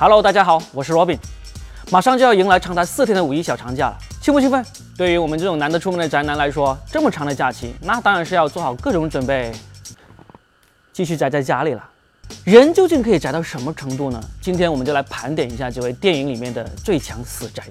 Hello，大家好，我是 Robin。马上就要迎来长达四天的五一小长假了，兴不兴奋？对于我们这种难得出门的宅男来说，这么长的假期，那当然是要做好各种准备，继续宅在家里了。人究竟可以宅到什么程度呢？今天我们就来盘点一下这位电影里面的最强死宅。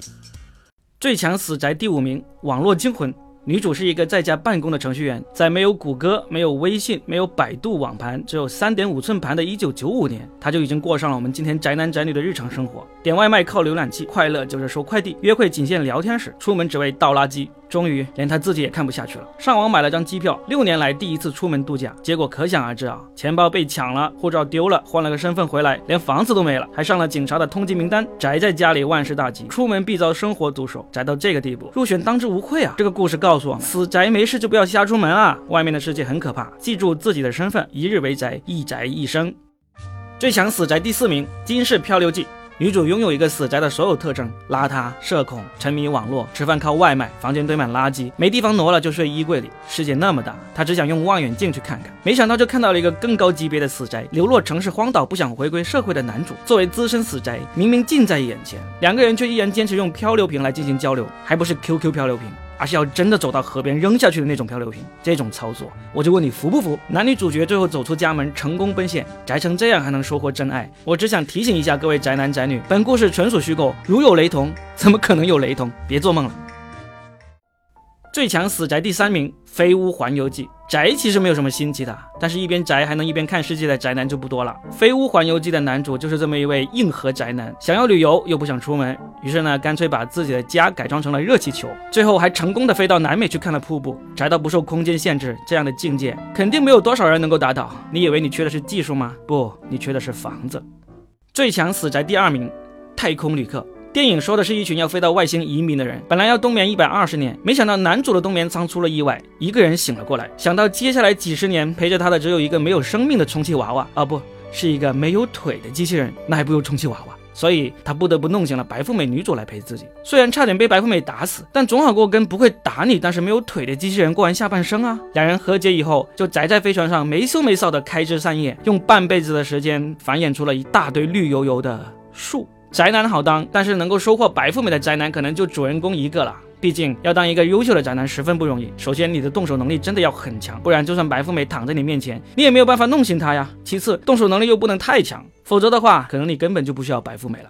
最强死宅第五名，《网络惊魂》。女主是一个在家办公的程序员，在没有谷歌、没有微信、没有百度网盘，只有三点五寸盘的一九九五年，她就已经过上了我们今天宅男宅女的日常生活。点外卖靠浏览器，快乐就是收快递，约会仅限聊天室，出门只为倒垃圾。终于，连他自己也看不下去了，上网买了张机票，六年来第一次出门度假。结果可想而知啊，钱包被抢了，护照丢了，换了个身份回来，连房子都没了，还上了警察的通缉名单。宅在家里万事大吉，出门必遭生活毒手。宅到这个地步，入选当之无愧啊！这个故事告诉我们，死宅没事就不要瞎出门啊，外面的世界很可怕。记住自己的身份，一日为宅，一宅一生。最强死宅第四名，《金氏漂流记》。女主拥有一个死宅的所有特征：邋遢、社恐、沉迷网络、吃饭靠外卖、房间堆满垃圾、没地方挪了就睡衣柜里。世界那么大，她只想用望远镜去看看，没想到就看到了一个更高级别的死宅——流落城市荒岛、不想回归社会的男主。作为资深死宅，明明近在眼前，两个人却依然坚持用漂流瓶来进行交流，还不是 QQ 漂流瓶。而是要真的走到河边扔下去的那种漂流瓶，这种操作，我就问你服不服？男女主角最后走出家门，成功奔现，宅成这样还能收获真爱？我只想提醒一下各位宅男宅女，本故事纯属虚构，如有雷同，怎么可能有雷同？别做梦了。最强死宅第三名，《飞屋环游记》。宅其实没有什么新奇的，但是一边宅还能一边看世界的宅男就不多了。《飞屋环游记》的男主就是这么一位硬核宅男，想要旅游又不想出门，于是呢，干脆把自己的家改装成了热气球，最后还成功的飞到南美去看了瀑布。宅到不受空间限制，这样的境界肯定没有多少人能够达到。你以为你缺的是技术吗？不，你缺的是房子。最强死宅第二名，《太空旅客》。电影说的是一群要飞到外星移民的人，本来要冬眠一百二十年，没想到男主的冬眠舱出了意外，一个人醒了过来。想到接下来几十年陪着他的只有一个没有生命的充气娃娃，啊，不是一个没有腿的机器人，那还不如充气娃娃。所以他不得不弄醒了白富美女主来陪自己。虽然差点被白富美打死，但总好过跟不会打你但是没有腿的机器人过完下半生啊。两人和解以后，就宅在飞船上没羞没臊的开枝散叶，用半辈子的时间繁衍出了一大堆绿油油的树。宅男好当，但是能够收获白富美的宅男可能就主人公一个了。毕竟要当一个优秀的宅男十分不容易。首先，你的动手能力真的要很强，不然就算白富美躺在你面前，你也没有办法弄醒她呀。其次，动手能力又不能太强，否则的话，可能你根本就不需要白富美了。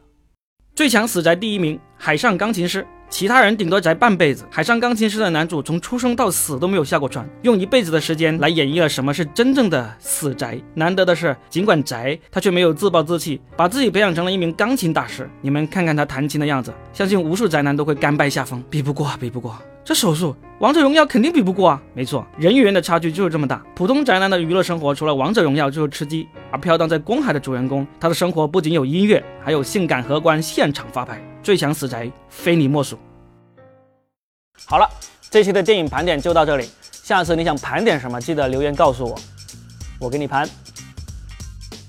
最强死宅第一名，海上钢琴师。其他人顶多宅半辈子，海上钢琴师的男主从出生到死都没有下过船，用一辈子的时间来演绎了什么是真正的死宅。难得的是，尽管宅，他却没有自暴自弃，把自己培养成了一名钢琴大师。你们看看他弹琴的样子，相信无数宅男都会甘拜下风。比不过，比不过，这手速，王者荣耀肯定比不过啊！没错，人与人的差距就是这么大。普通宅男的娱乐生活，除了王者荣耀就是吃鸡，而飘荡在公海的主人公，他的生活不仅有音乐，还有性感荷官现场发牌。最强死宅，非你莫属。好了，这期的电影盘点就到这里。下次你想盘点什么，记得留言告诉我，我给你盘。